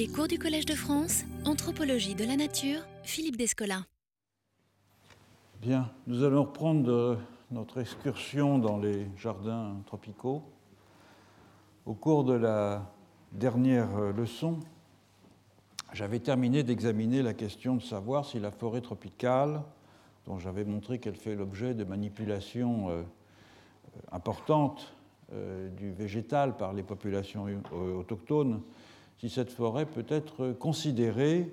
Les cours du Collège de France, Anthropologie de la Nature, Philippe Descola. Bien, nous allons reprendre notre excursion dans les jardins tropicaux. Au cours de la dernière leçon, j'avais terminé d'examiner la question de savoir si la forêt tropicale, dont j'avais montré qu'elle fait l'objet de manipulations euh, importantes euh, du végétal par les populations autochtones, si cette forêt peut être considérée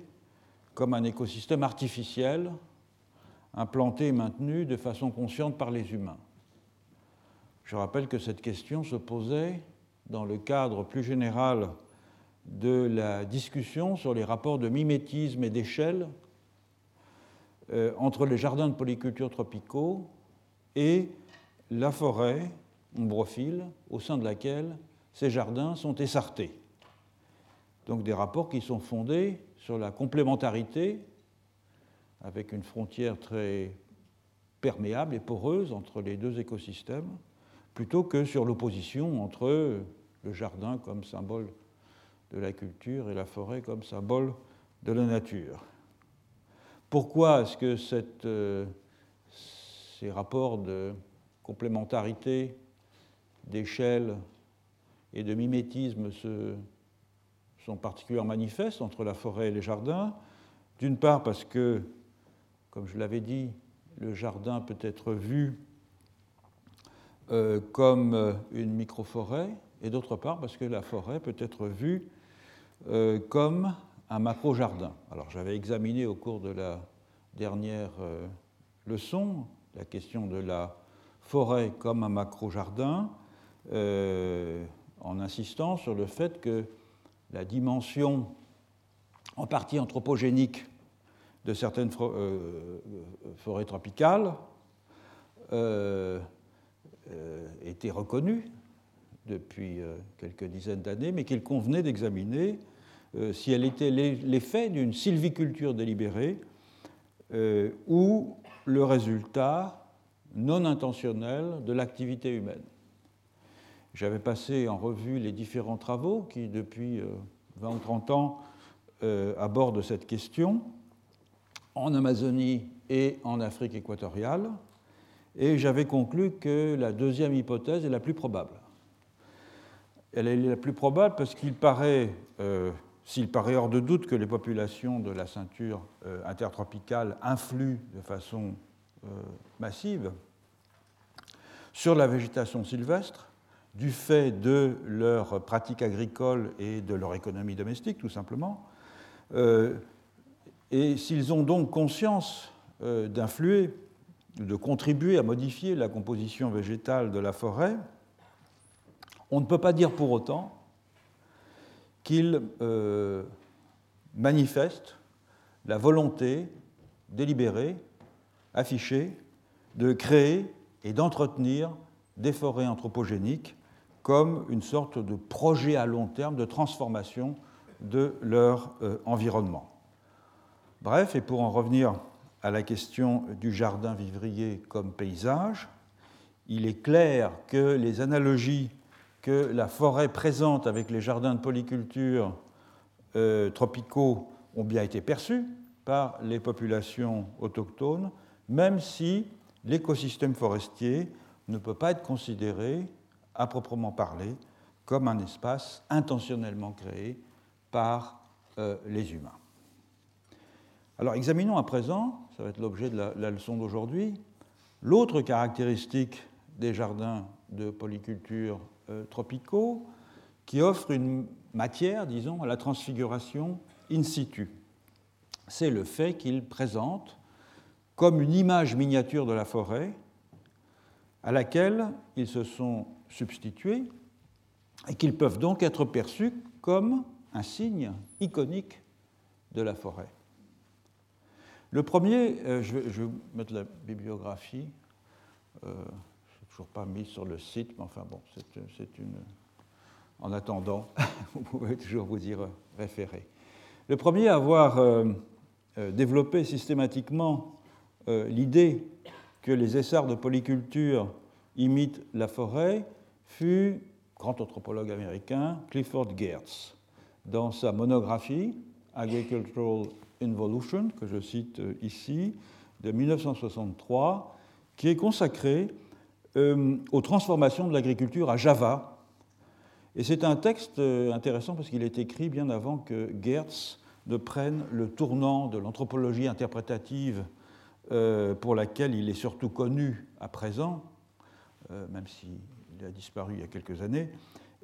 comme un écosystème artificiel, implanté et maintenu de façon consciente par les humains. Je rappelle que cette question se posait dans le cadre plus général de la discussion sur les rapports de mimétisme et d'échelle euh, entre les jardins de polyculture tropicaux et la forêt ombrophile au sein de laquelle ces jardins sont essartés. Donc des rapports qui sont fondés sur la complémentarité, avec une frontière très perméable et poreuse entre les deux écosystèmes, plutôt que sur l'opposition entre le jardin comme symbole de la culture et la forêt comme symbole de la nature. Pourquoi est-ce que euh, ces rapports de complémentarité, d'échelle et de mimétisme se, sont particulièrement manifestes entre la forêt et les jardins. D'une part parce que, comme je l'avais dit, le jardin peut être vu euh, comme euh, une microforêt, et d'autre part parce que la forêt peut être vue euh, comme un macro-jardin. Alors j'avais examiné au cours de la dernière leçon la question de la forêt comme un macro-jardin, en insistant sur le fait que la dimension en partie anthropogénique de certaines euh, forêts tropicales euh, euh, était reconnue depuis quelques dizaines d'années, mais qu'il convenait d'examiner si elle était l'effet d'une sylviculture délibérée ou le résultat non intentionnel de l'activité humaine. J'avais passé en revue les différents travaux qui, depuis 20 euh, ou 30 ans, euh, abordent cette question en Amazonie et en Afrique équatoriale, et j'avais conclu que la deuxième hypothèse est la plus probable. Elle est la plus probable parce qu'il paraît, euh, s'il paraît hors de doute que les populations de la ceinture intertropicale influent de façon massive sur la végétation sylvestre, du fait de leur pratique agricole et de leur économie domestique, tout simplement. Euh, et s'ils ont donc conscience euh, d'influer, de contribuer à modifier la composition végétale de la forêt, on ne peut pas dire pour autant qu'ils euh, manifestent la volonté délibérée, affichée, de créer et d'entretenir des forêts anthropogéniques comme une sorte de projet à long terme de transformation de leur euh, environnement. Bref, et pour en revenir à la question du jardin vivrier comme paysage, il est clair que les analogies que la forêt présente avec les jardins de polyculture euh, tropicaux ont bien été perçues par les populations autochtones, même si l'écosystème forestier ne peut pas être considéré à proprement parler comme un espace intentionnellement créé par euh, les humains. Alors examinons à présent, ça va être l'objet de la, leçon d'aujourd'hui, l'autre caractéristique des jardins de polyculture euh, tropicaux qui offre une matière, disons, à la transfiguration in situ. C'est le fait qu'ils présentent comme une image miniature de la forêt à laquelle ils se sont substitués et qu'ils peuvent donc être perçus comme un signe iconique de la forêt. Le premier, euh, je, vais, mettre la bibliographie, euh, je n'ai toujours pas mis sur le site, mais enfin bon, c'est une. En attendant, vous pouvez toujours vous y référer. Le premier à avoir euh, développé systématiquement l'idée que les essarts de polyculture imitent la forêt fut, grand anthropologue américain, Clifford Geertz. dans sa monographie Agricultural Involution, que je cite ici, de 1963, qui est consacrée aux transformations de l'agriculture à Java. Et c'est un texte intéressant parce qu'il est écrit bien avant que Gertz ne prenne le tournant de l'anthropologie interprétative pour laquelle il est surtout connu à présent, même s'il a disparu il y a quelques années,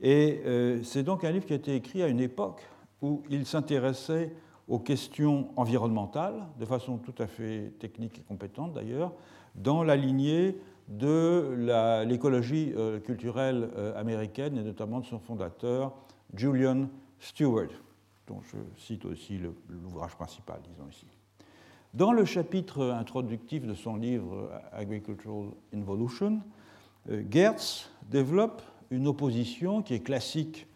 et euh, c'est donc un livre qui a été écrit à une époque où il s'intéressait aux questions environnementales, de façon tout à fait technique et compétente d'ailleurs, dans la lignée de l'écologie euh, culturelle euh, américaine et notamment de son fondateur, Julian Stewart, dont je cite aussi l'ouvrage principal, disons ici. Dans le chapitre introductif de son livre Agricultural Involution, Gertz développe une opposition qui est classique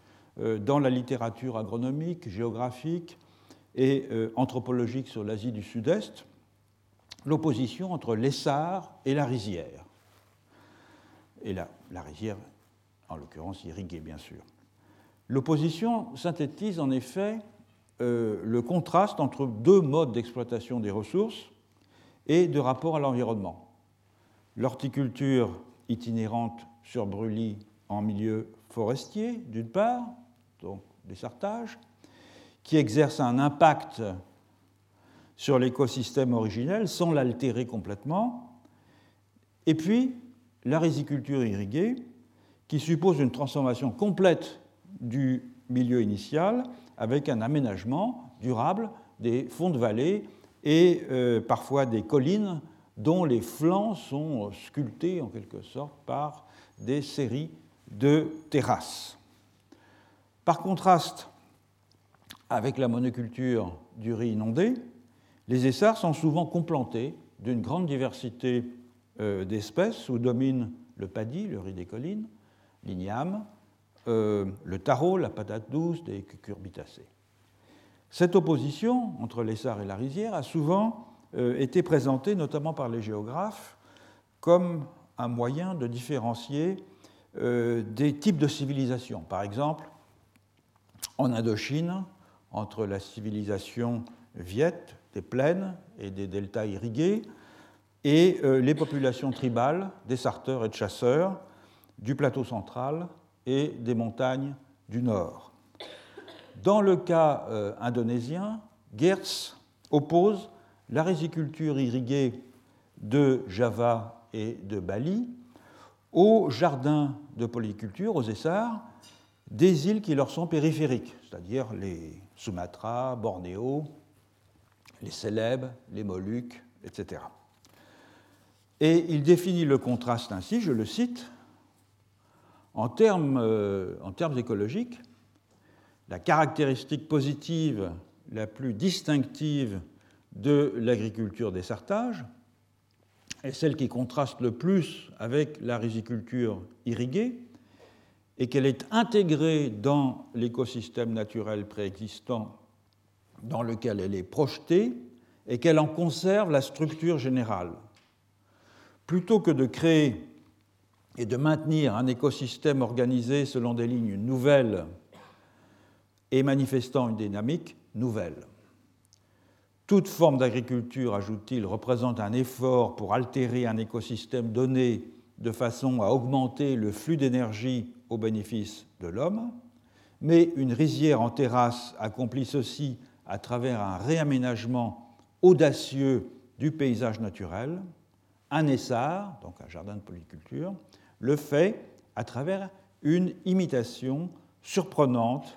euh, dans la littérature agronomique, géographique et euh, anthropologique sur l'Asie du Sud-Est, l'opposition entre l'essar et la rizière. Et la, la rizière, en l'occurrence irriguée, bien sûr. L'opposition synthétise en effet euh, le contraste entre deux modes d'exploitation des ressources et de rapport à l'environnement. L'horticulture itinérante sur brûlis en milieu forestier, d'une part, donc des sartages, qui exercent un impact sur l'écosystème originel sans l'altérer complètement, et puis la riziculture irriguée, qui suppose une transformation complète du milieu initial avec un aménagement durable des fonds de vallée et euh, parfois des collines dont les flancs sont sculptés en quelque sorte par des séries de terrasses. Par contraste avec la monoculture du riz inondé, les essarts sont souvent complantés d'une grande diversité euh, d'espèces où dominent le paddy, le riz des collines, l'igname, euh, le taro, la patate douce, des cucurbitacées. Cette opposition entre l'essar et la rizière a souvent euh, été présentée, notamment par les géographes, comme un moyen de différencier euh, des types de civilisations. Par exemple, en Indochine, entre la civilisation viette des plaines et des deltas irrigués, et euh, les populations tribales des sarteurs et de chasseurs du plateau central et des montagnes du nord. Dans le cas indonésien, Geertz oppose la riziculture irriguée de Java et de Bali aux jardins de polyculture, aux essarts, des îles qui leur sont périphériques, c'est-à-dire les Sumatra, Bornéo, les Célèbes, les Moluques, etc. Et il définit le contraste ainsi, je le cite, en termes, euh, en termes écologiques, la caractéristique positive la plus distinctive de l'agriculture des sartages, est celle qui contraste le plus avec la riziculture irriguée et qu'elle est intégrée dans l'écosystème naturel préexistant dans lequel elle est projetée et qu'elle en conserve la structure générale. Plutôt que de créer et de maintenir un écosystème organisé selon des lignes nouvelles et manifestant une dynamique nouvelle. Toute forme d'agriculture, ajoute-t-il, représente un effort pour altérer un écosystème donné de façon à augmenter le flux d'énergie au bénéfice de l'homme, mais une rizière en terrasse accomplit ceci à travers un réaménagement audacieux du paysage naturel, un essar, donc un jardin de polyculture, le fait à travers une imitation surprenante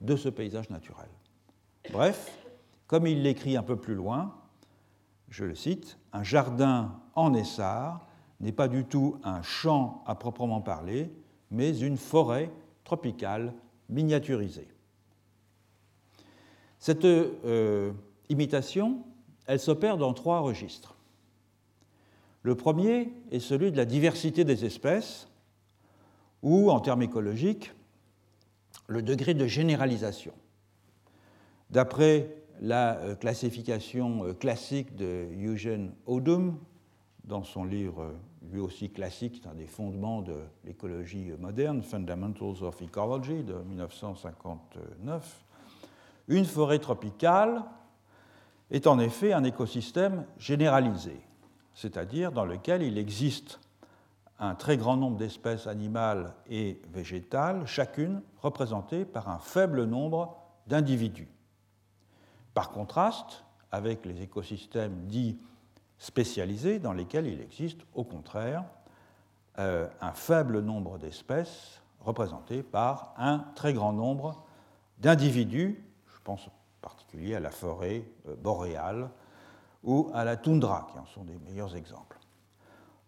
de ce paysage naturel. Bref, comme il l'écrit un peu plus loin, je le cite, un jardin en essar n'est pas du tout un champ à proprement parler, mais une forêt tropicale miniaturisée. Cette euh, imitation, elle s'opère dans trois registres. Le premier est celui de la diversité des espèces, ou, en termes écologiques, le degré de généralisation. D'après la euh, classification euh, classique de Eugene Odum, dans son livre euh, lui aussi classique, un des fondements de l'écologie moderne, Fundamentals of Ecology de 1959, Une forêt tropicale est en effet un écosystème généralisé, c'est-à-dire dans lequel il existe un très grand nombre d'espèces animales et végétales, chacune représentée par un faible nombre d'individus. Par contraste avec les écosystèmes dits spécialisés dans lesquels il existe au contraire euh, un faible nombre d'espèces représentées par un très grand nombre d'individus, je pense en particulier à la forêt euh, boréale ou à la toundra, qui en sont des meilleurs exemples.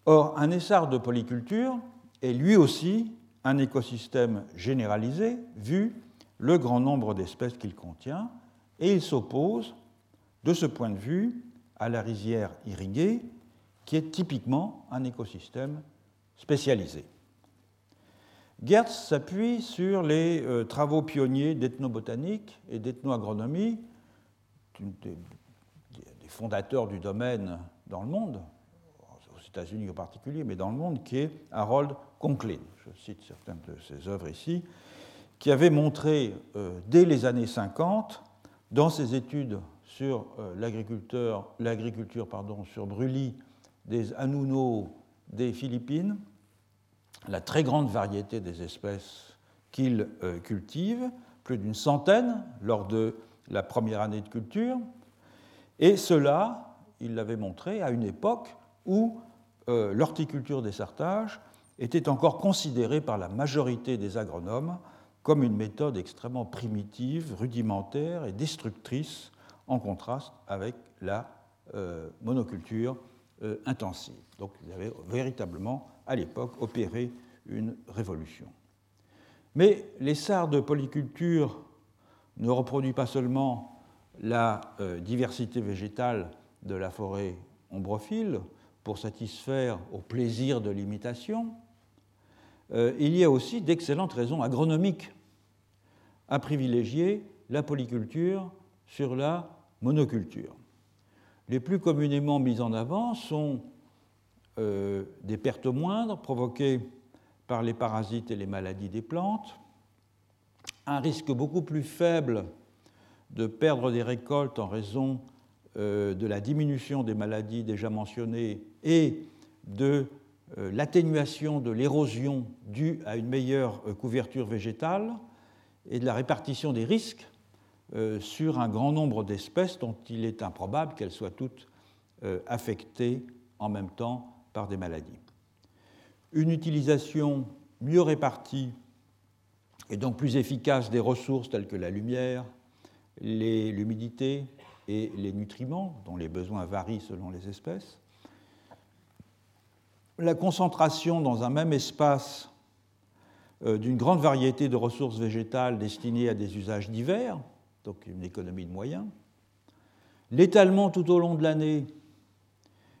Or, un essar de polyculture est lui aussi un écosystème généralisé, vu le grand nombre d'espèces qu'il contient, et il s'oppose, de ce point de vue, à la rizière irriguée, qui est typiquement un écosystème spécialisé. Gertz s'appuie sur les euh, travaux pionniers d'ethnobotanique et d'ethnoagronomie, des, des fondateurs du domaine dans le monde, aux États-Unis en particulier, mais dans le monde, qui est Harold Conklin. Je cite certaines de ses œuvres ici, qui avait montré euh, dès les années 50, dans ses études sur euh, l'agriculture sur brûlis des Anuno des Philippines, la très grande variété des espèces qu'il euh, cultive, plus d'une centaine lors de la première année de culture, et cela, il l'avait montré, à une époque où euh, l'horticulture des sartages était encore considérée par la majorité des agronomes comme une méthode extrêmement primitive, rudimentaire et destructrice, en contraste avec la euh, monoculture intensive. Donc il avait véritablement, à l'époque, opéré une révolution. Mais l'essar de polyculture ne reproduit pas seulement la euh, diversité végétale de la forêt ombrophile pour satisfaire au plaisir de l'imitation, euh, il y a aussi d'excellentes raisons agronomiques à privilégier la polyculture sur la monoculture. Les plus communément mises en avant sont euh, des pertes moindres provoquées par les parasites et les maladies des plantes, un risque beaucoup plus faible de perdre des récoltes en raison euh, de la diminution des maladies déjà mentionnées et de euh, l'atténuation de l'érosion due à une meilleure euh, couverture végétale et de la répartition des risques sur un grand nombre d'espèces dont il est improbable qu'elles soient toutes affectées en même temps par des maladies une utilisation mieux répartie et donc plus efficace des ressources telles que la lumière, l'humidité et les nutriments, dont les besoins varient selon les espèces. La concentration dans un même espace euh, d'une grande variété de ressources végétales destinées à des usages divers, donc une économie de moyens. L'étalement tout au long de l'année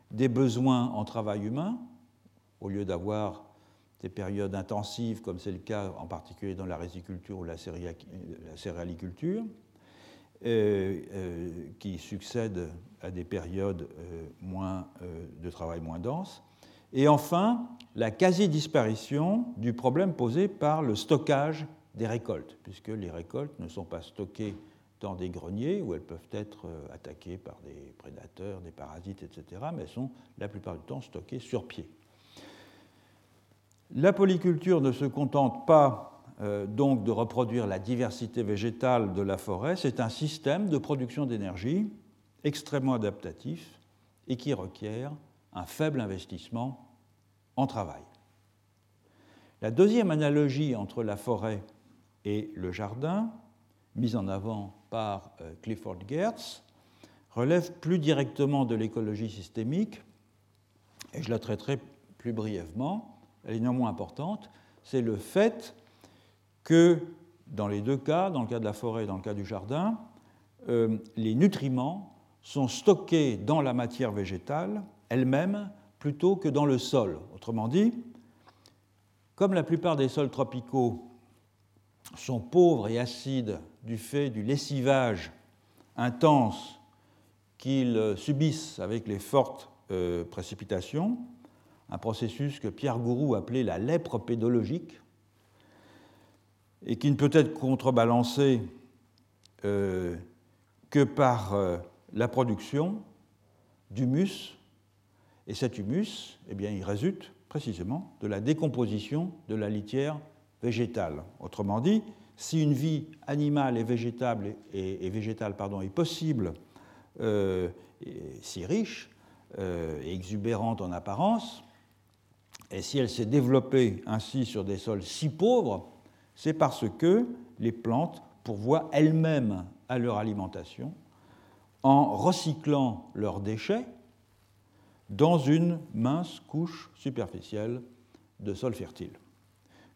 des besoins en travail humain, au lieu d'avoir des périodes intensives, comme c'est le cas en particulier dans la riziculture ou la céréaliculture, euh, euh, qui succèdent à des périodes de travail moins denses. Et enfin, la quasi-disparition du problème posé par le stockage des récoltes, puisque les récoltes ne sont pas stockées dans des greniers où elles peuvent être attaquées par des prédateurs, des parasites, etc., mais elles sont la plupart du temps stockées sur pied. La polyculture ne se contente pas euh, donc de reproduire la diversité végétale de la forêt, c'est un système de production d'énergie extrêmement adaptatif et qui requiert un faible investissement en travail. La deuxième analogie entre la forêt et le jardin, mise en avant par euh, Clifford Geertz, relève plus directement de l'écologie systémique, et je la traiterai plus brièvement elle est néanmoins importante, c'est le fait que dans les deux cas, dans le cas de la forêt et dans le cas du jardin, euh, les nutriments sont stockés dans la matière végétale elle-même plutôt que dans le sol. Autrement dit, comme la plupart des sols tropicaux sont pauvres et acides du fait du lessivage intense qu'ils subissent avec les fortes euh, précipitations, un processus que Pierre Gourou appelait la lèpre pédologique, et qui ne peut être contrebalancé euh, que par euh, la production d'humus. Et cet humus, eh il résulte précisément de la décomposition de la litière végétale. Autrement dit, si une vie animale et végétale, est possible, euh, si riche et exubérante en apparence, et si elle s'est développée ainsi sur des sols si pauvres, c'est parce que les plantes pourvoient elles-mêmes à leur alimentation en recyclant leurs déchets dans une mince couche superficielle de sol fertile.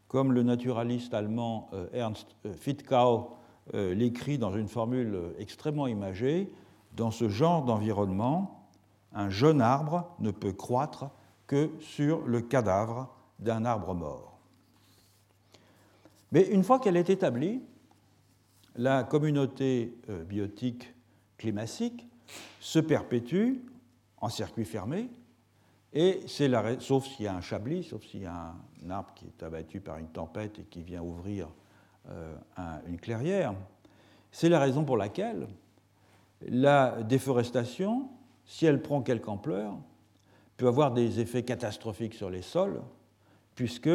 Comme le naturaliste allemand euh, Ernst euh, Fittkau euh, l'écrit dans une formule extrêmement imagée, dans ce genre d'environnement, un jeune arbre ne peut croître que sur le cadavre d'un arbre mort. Mais une fois qu'elle est établie, la communauté biotique climatique se perpétue en circuit fermé, et c'est la sauf s'il y a un chablis, sauf s'il y a un arbre qui est abattu par une tempête et qui vient ouvrir euh, une clairière, c'est la raison pour laquelle la déforestation, si elle prend quelque ampleur, peut avoir des effets catastrophiques sur les sols, puisque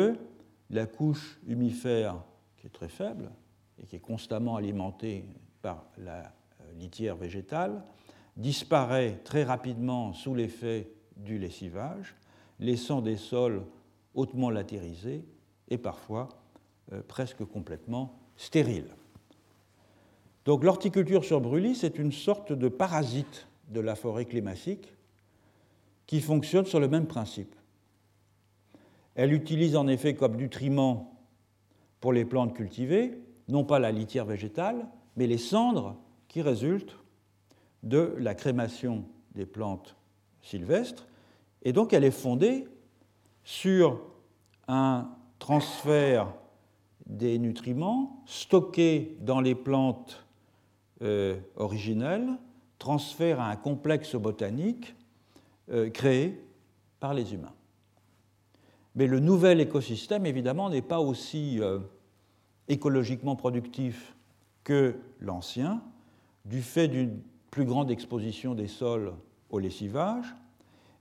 la couche humifère, qui est très faible et qui est constamment alimentée par la euh, litière végétale, disparaît très rapidement sous l'effet du lessivage, laissant des sols hautement latérisés et parfois euh, presque complètement stériles. Donc l'horticulture sur brûlis, c'est une sorte de parasite de la forêt climatique qui fonctionne sur le même principe. Elle utilise en effet comme nutriment pour les plantes cultivées, non pas la litière végétale, mais les cendres qui résultent de la crémation des plantes sylvestres. Et donc elle est fondée sur un transfert des nutriments stockés dans les plantes euh, originelles, transfert à un complexe botanique euh, créé par les humains. Mais le nouvel écosystème, évidemment, n'est pas aussi euh, écologiquement productif que l'ancien, du fait d'une plus grande exposition des sols au lessivage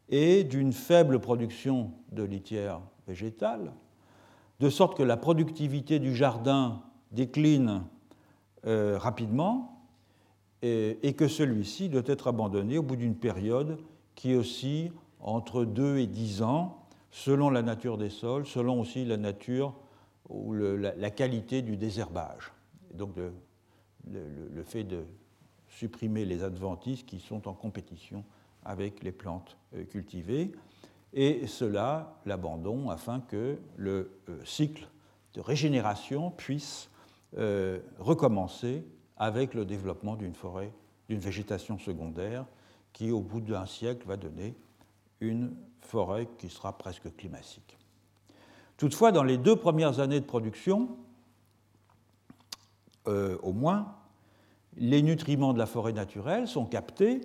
et d'une faible production de litière végétale, de sorte que la productivité du jardin décline euh, rapidement et que celui-ci doit être abandonné au bout d'une période qui oscille entre 2 et 10 ans, selon la nature des sols, selon aussi la nature ou la, qualité du désherbage. donc le, fait de supprimer les adventices qui sont en compétition avec les plantes euh, cultivées, et cela, l'abandon, afin que le euh, cycle de régénération puisse euh, recommencer avec le développement d'une forêt, d'une végétation secondaire qui, au bout d'un siècle, va donner une forêt qui sera presque climatique. Toutefois, dans les deux premières années de production, au moins, les nutriments de la forêt naturelle sont captés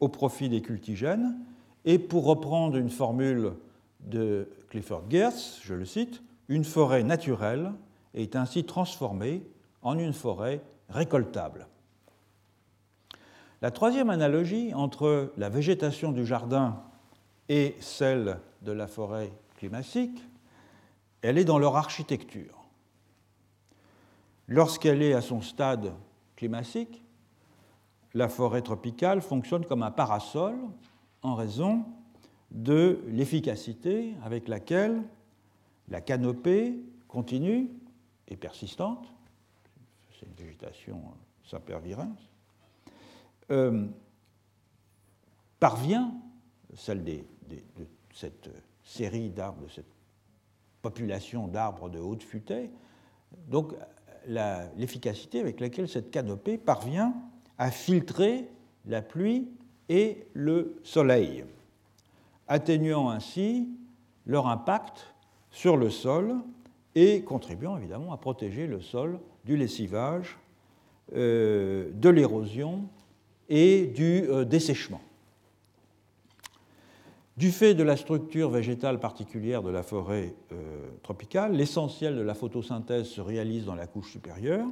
au profit des cultigènes, et pour reprendre une formule de Clifford Geertz, je le cite, une forêt naturelle est ainsi transformée en une forêt récoltable. La troisième analogie entre la végétation du jardin et celle de la forêt climatique, elle est dans leur architecture. Lorsqu'elle est à son stade climatique, la forêt tropicale fonctionne comme un parasol en raison de l'efficacité avec laquelle la canopée continue et persistante, c'est une végétation sempervirens, euh, parvient, celle de cette série d'arbres, de cette population d'arbres de haute futaie, donc l'efficacité avec laquelle cette canopée parvient à filtrer la pluie et le soleil, atténuant ainsi leur impact sur le sol et contribuant évidemment à protéger le sol du lessivage, euh, de l'érosion et du euh, dessèchement. Du fait de la structure végétale particulière de la forêt euh, tropicale, l'essentiel de la photosynthèse se réalise dans la couche supérieure.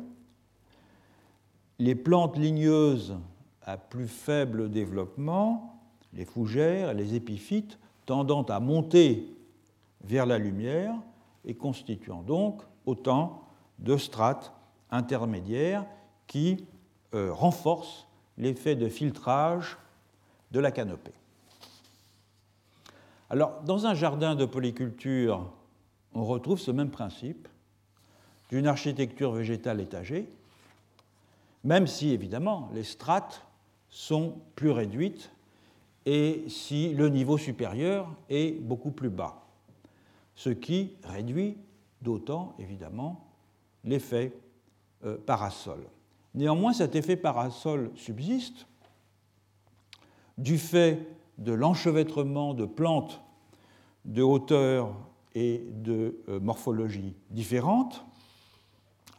les plantes ligneuses à plus faible développement, les fougères et les épiphytes, tendant à monter vers la lumière et constituant donc autant de strates intermédiaires qui euh, renforcent l'effet de filtrage de la canopée. Alors, dans un jardin de polyculture, on retrouve ce même principe d'une architecture végétale étagée, même si évidemment les strates sont plus réduites et si le niveau supérieur est beaucoup plus bas, ce qui réduit d'autant évidemment l'effet euh, parasol. Néanmoins, cet effet parasol subsiste du fait de l'enchevêtrement de plantes de hauteur et de euh, morphologie différentes.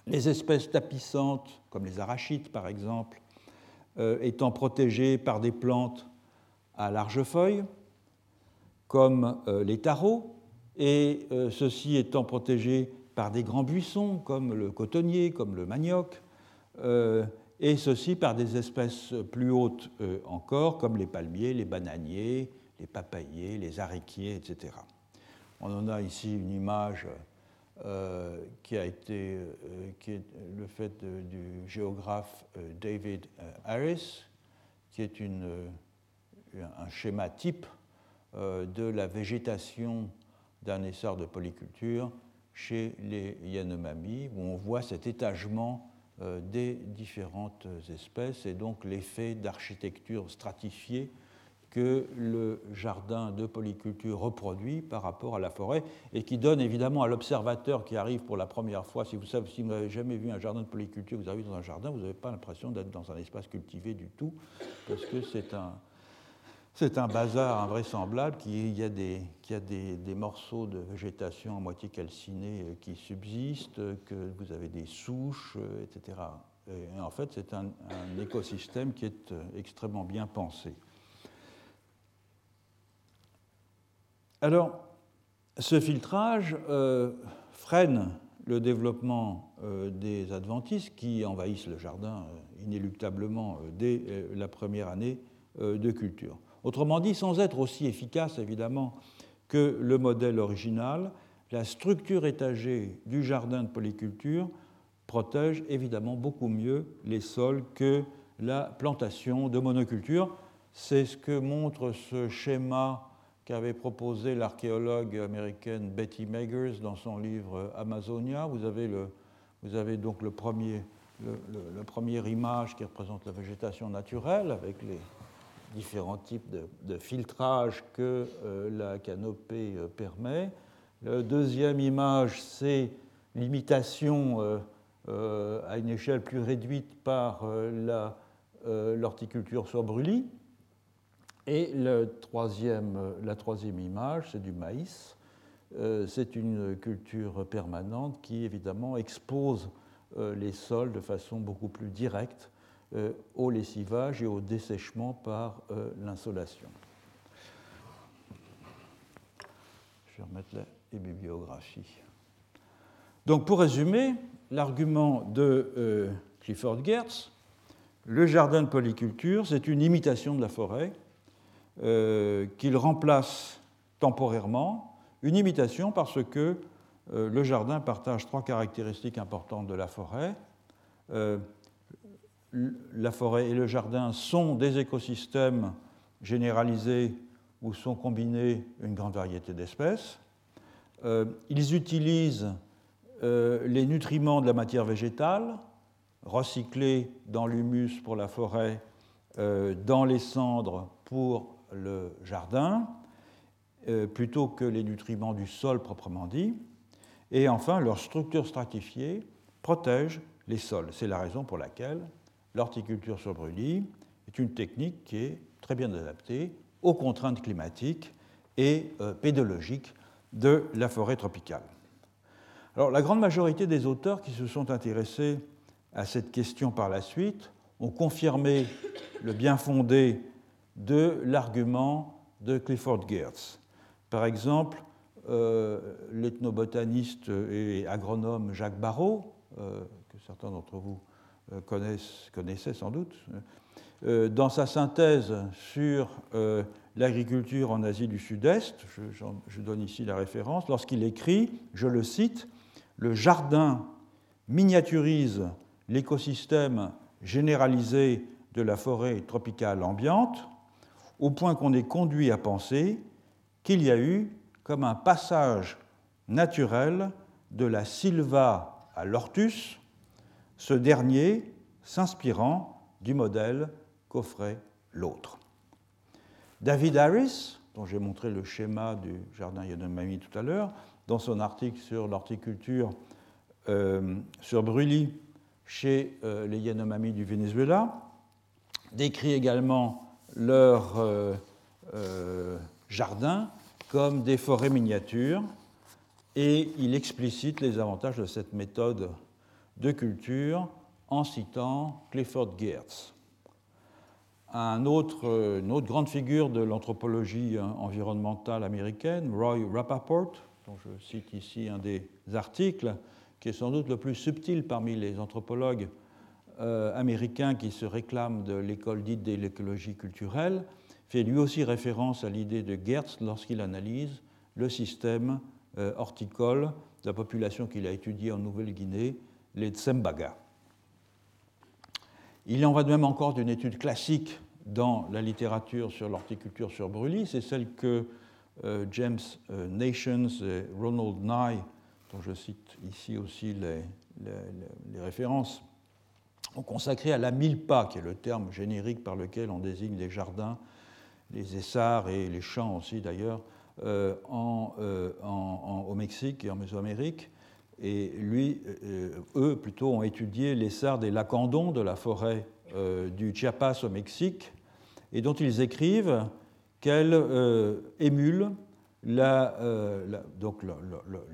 Les espèces tapissantes, comme les arachides par exemple, euh, étant protégées par des plantes à larges feuilles, comme euh, les tarots, et ceux-ci étant protégés par des grands buissons, comme le cotonnier, comme le manioc, et ceci par des espèces plus hautes encore, comme les palmiers, les bananiers, les papayers, les ariquiers, etc. On en a ici une image euh, euh, qui est le fait du géographe David Harris, qui est une, un schéma type de la végétation d'un essor de polyculture chez les Yanomami, où on voit cet étagement euh, des différentes espèces et donc l'effet d'architecture stratifiée que le jardin de polyculture reproduit par rapport à la forêt et qui donne évidemment à l'observateur qui arrive pour la première fois, si vous savez, si n'avez jamais vu un jardin de polyculture, vous arrivez dans un jardin, vous n'avez pas l'impression d'être dans un espace cultivé du tout, parce que c'est un, c'est un bazar invraisemblable, il y a, des, a des, morceaux de végétation à moitié calcinée euh, qui subsistent, que vous avez des souches, euh, etc. Et en fait, c'est un, écosystème qui est euh, extrêmement bien pensé. Alors, ce filtrage freine le développement des adventistes qui envahissent le jardin inéluctablement dès la première année de culture. Autrement dit, sans être aussi efficace évidemment que le modèle original, la structure étagée du jardin de polyculture protège évidemment beaucoup mieux les sols que la plantation de monoculture. C'est ce que montre ce schéma qu'avait proposé l'archéologue américaine Betty Meggers dans son livre Amazonia. Vous avez, donc le premier, le, première image qui représente la végétation naturelle avec les, différents types de, filtrage que euh, la canopée euh, permet. La deuxième image, c'est l'imitation euh, à une échelle plus réduite par l'horticulture sur brûlis. Et troisième, la troisième image, c'est du maïs. c'est une culture permanente qui, évidemment, expose les sols de façon beaucoup plus directe euh, au lessivage et au dessèchement par euh, l'insolation. Je vais remettre les bibliographies. Donc pour résumer, l'argument de euh, Clifford Geertz, le jardin de polyculture, c'est une imitation de la forêt qu'il remplace temporairement, une imitation parce que le jardin partage trois caractéristiques importantes de la forêt la forêt et le jardin sont des écosystèmes généralisés où sont combinées une grande variété d'espèces. Euh, ils utilisent euh, les nutriments de la matière végétale, recyclés dans l'humus pour la forêt, euh, dans les cendres pour le jardin, plutôt que les nutriments du sol proprement dit. Et enfin, leur structure stratifiée protège les sols. C'est la raison pour laquelle l'horticulture sur brûlis est une technique qui est très bien adaptée aux contraintes climatiques et euh, pédologiques de la forêt tropicale. Alors, la grande majorité des auteurs qui se sont intéressés à cette question par la suite ont confirmé le bien fondé de l'argument de Clifford Geertz. Par exemple, euh, l'ethnobotaniste et agronome Jacques Barrault, euh, que certains d'entre vous connaissait sans doute, dans sa synthèse sur l'agriculture en Asie du Sud-Est, je, donne ici la référence, lorsqu'il écrit, je le cite, Le jardin miniaturise l'écosystème généralisé de la forêt tropicale ambiante, au point qu'on est conduit à penser qu'il y a eu comme un passage naturel de la sylva à l'ortus, ce dernier s'inspirant du modèle qu'offrait l'autre. David Harris, dont j'ai montré le schéma du jardin Yanomami tout à l'heure, dans son article sur l'horticulture euh, sur Brûlis chez euh, les Yanomami du Venezuela, décrit également leurs euh, jardins comme des forêts miniatures et il explicite les avantages de cette méthode de culture en citant Clifford Geertz. Un autre, une autre grande figure de l'anthropologie environnementale américaine, Roy Rappaport, dont je cite ici un des articles, qui est sans doute le plus subtil parmi les anthropologues euh, américains qui se réclament de l'école dite de l'écologie culturelle, fait lui aussi référence à l'idée de Gertz lorsqu'il analyse le système euh, horticole de la population qu'il a étudiée en Nouvelle-Guinée, les Tsembaga. Il en va de même encore d'une étude classique dans la littérature sur l'horticulture sur brûlis, c'est celle que euh, James Nations et Ronald Nye, dont je cite ici aussi les, références, consacré à la milpa, qui est le terme générique par lequel on désigne les jardins, les essarts et les champs aussi d'ailleurs, euh, au Mexique et en Mésoamérique. Et lui, euh, eux plutôt, ont étudié les sards des lacandons de la forêt euh, du Chiapas au Mexique, et dont ils écrivent qu'elle euh, émule la, donc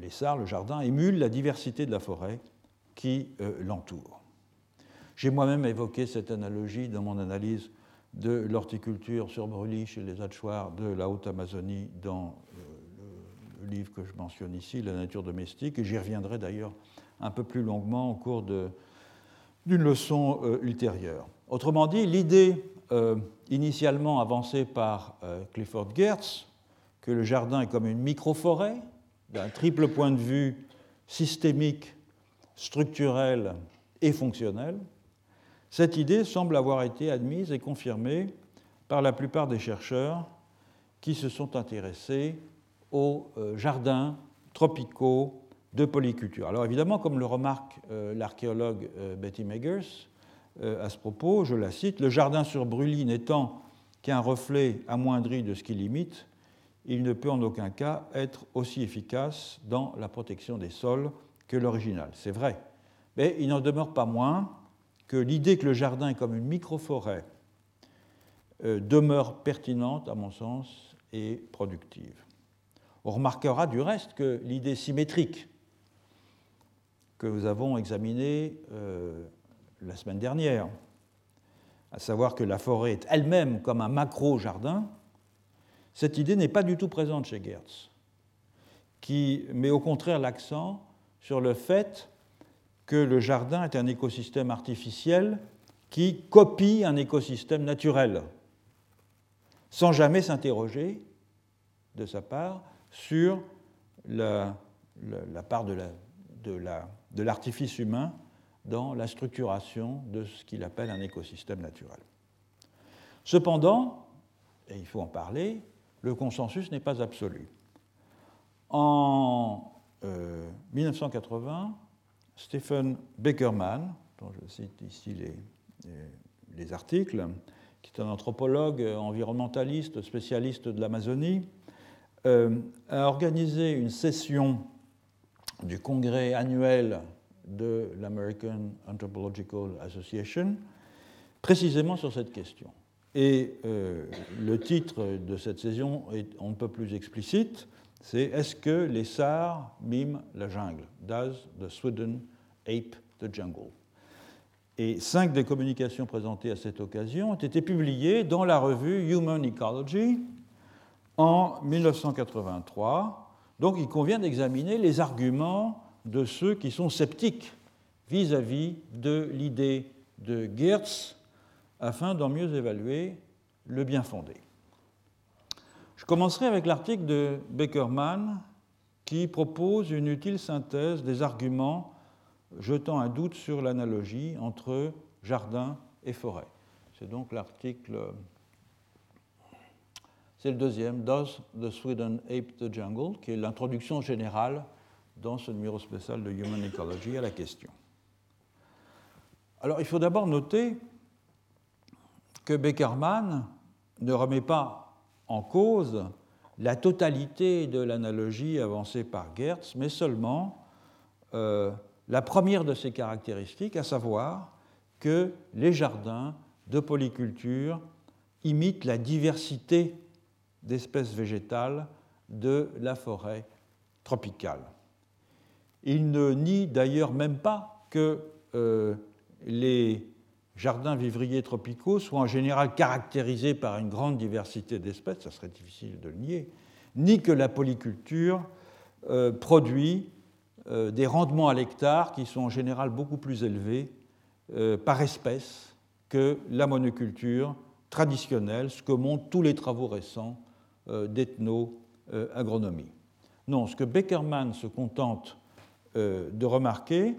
les sards, le jardin, émule la diversité de la forêt qui l'entoure. J'ai moi-même évoqué cette analogie dans mon analyse de l'horticulture sur brûlis chez les Achuars de la Haute-Amazonie dans le livre que je mentionne ici, La nature domestique, et j'y reviendrai d'ailleurs un peu plus longuement au cours d'une leçon euh, ultérieure. Autrement dit, l'idée euh, initialement avancée par euh, Clifford Geertz, que le jardin est comme une micro-forêt, d'un triple point de vue systémique, structurel et fonctionnel, cette idée semble avoir été admise et confirmée par la plupart des chercheurs qui se sont intéressés aux euh, jardins tropicaux de polyculture. Alors évidemment, comme le remarque euh, l'archéologue euh, Betty Meggers à ce propos, je la cite, le jardin sur brûlis n'étant qu'un reflet amoindri de ce qui limite, il ne peut en aucun cas être aussi efficace dans la protection des sols que l'original. C'est vrai, mais il n'en demeure pas moins que l'idée que le jardin est comme une microforêt demeure pertinente, à mon sens, et productive. On remarquera du reste que l'idée symétrique que nous avons examinée euh, la semaine dernière, à savoir que la forêt est elle-même comme un macro-jardin, cette idée n'est pas du tout présente chez Gertz, qui met au contraire l'accent sur le fait que le jardin est un écosystème artificiel qui copie un écosystème naturel, sans jamais s'interroger, de sa part, sur la, part de l'artifice humain dans la structuration de ce qu'il appelle un écosystème naturel. Cependant, et il faut en parler, le consensus n'est pas absolu. En 1980, euh, Stephen Beckerman, dont je cite ici les articles, qui est un anthropologue environnementaliste spécialiste de l'Amazonie, euh, a organisé une session du congrès annuel de l'American Anthropological Association précisément sur cette question. Et euh, le titre de cette session est un peu plus explicite, c'est Est-ce que les SAR miment la jungle? Ape the jungle Et cinq des communications présentées à cette occasion ont été publiées dans la revue Human Ecology, en 1983. Donc il convient d'examiner les arguments de ceux qui sont sceptiques vis-à-vis de l'idée de Geertz afin d'en mieux évaluer le bien fondé. Je commencerai avec l'article de Beckerman qui propose une utile synthèse des arguments jetant un doute sur l'analogie entre jardin et forêt. C'est donc l'article, c'est le deuxième, Does the Sweden Ape the Jungle, qui est l'introduction générale dans ce numéro spécial de Human Ecology à la question. Alors il faut d'abord noter que Beckerman ne remet pas en cause la totalité de l'analogie avancée par Gertz, mais seulement euh, la première de ses caractéristiques, à savoir que les jardins de polyculture imitent la diversité d'espèces végétales de la forêt tropicale. Il ne nie d'ailleurs même pas que euh, les jardins vivriers tropicaux soient en général caractérisés par une grande diversité d'espèces, ça serait difficile de le nier, ni que la polyculture euh, produit euh, des rendements à l'hectare qui sont en général beaucoup plus élevés par espèce que la monoculture traditionnelle, ce que montrent tous les travaux récents d'ethno-agronomie. Non, ce que Beckerman se contente euh, de remarquer,